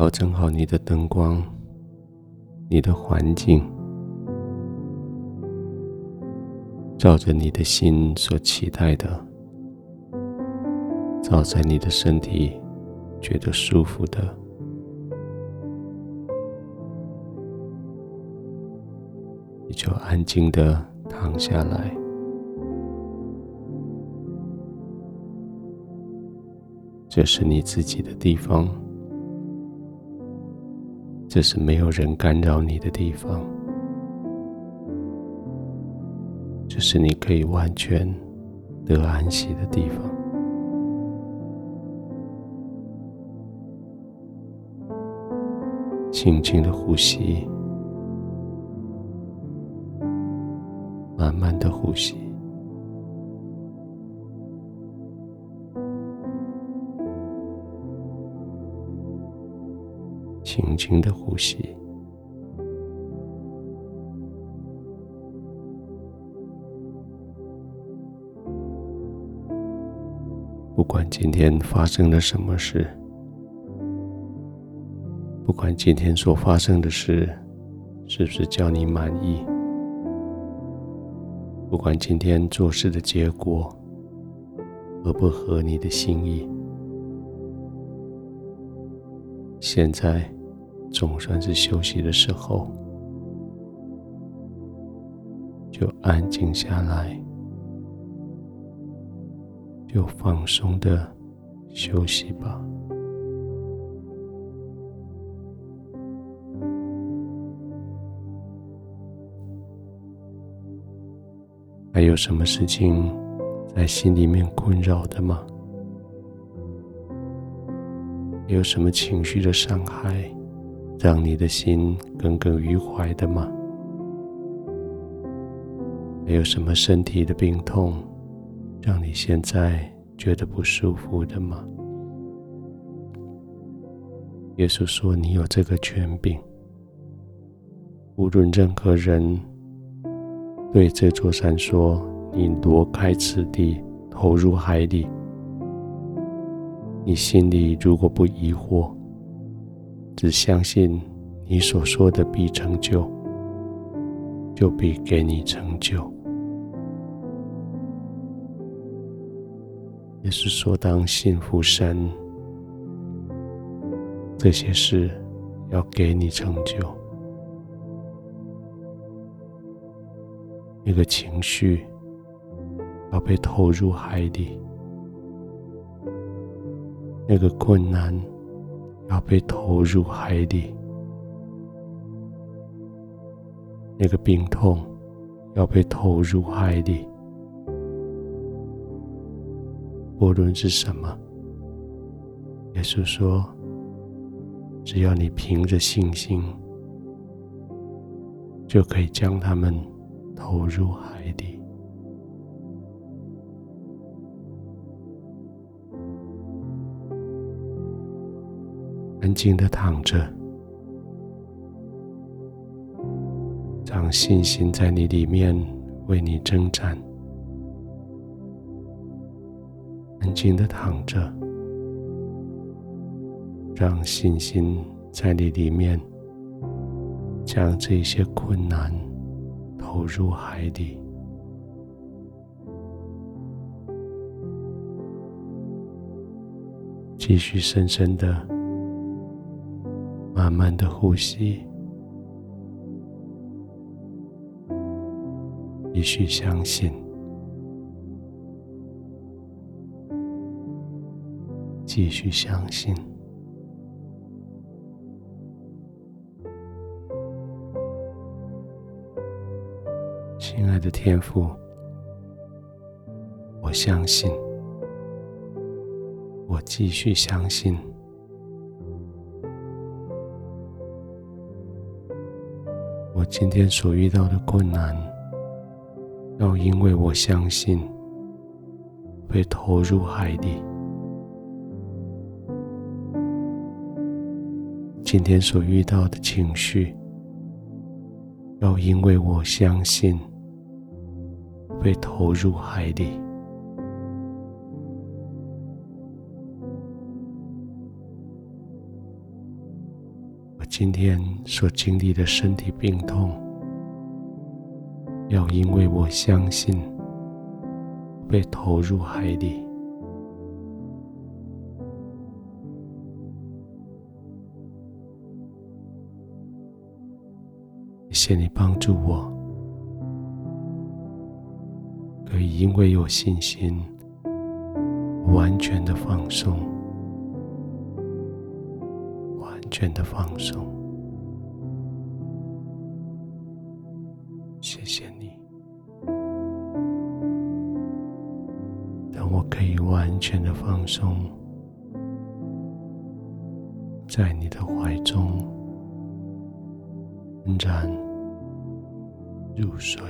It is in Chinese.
调整好你的灯光、你的环境，照着你的心所期待的，照在你的身体觉得舒服的，你就安静的躺下来。这是你自己的地方，这是没有人干扰你的地方，这是你可以完全得安息的地方。轻轻的呼吸，慢慢的呼吸。轻轻的呼吸，不管今天发生了什么事，不管今天所发生的事是不是叫你满意，不管今天做事的结果合不合你的心意，现在。总算是休息的时候，就安静下来，就放松的休息吧。还有什么事情在心里面困扰的吗？有什么情绪的伤害？让你的心耿耿于怀的吗？还有什么身体的病痛，让你现在觉得不舒服的吗？耶稣说：“你有这个权柄，无论任何人对这座山说：‘你挪开此地，投入海里’，你心里如果不疑惑。”只相信你所说的必成就，就必给你成就。也是说，当幸福神，这些事要给你成就。那个情绪要被投入海底，那个困难。要被投入海里，那个病痛要被投入海里，无论是什么，耶稣说，只要你凭着信心，就可以将他们投入海里。安静的躺着，让信心在你里面为你征战。安静的躺着，让信心在你里面将这些困难投入海底。继续深深的。慢慢的呼吸，继续相信，继续相信，亲爱的天父，我相信，我继续相信。今天所遇到的困难，要因为我相信，被投入海里。今天所遇到的情绪，要因为我相信，被投入海里。今天所经历的身体病痛，要因为我相信，被投入海里。谢谢你帮助我，可以因为有信心，完全的放松，全的放松。谢谢你，让我可以完全的放松，在你的怀中，安然。入睡。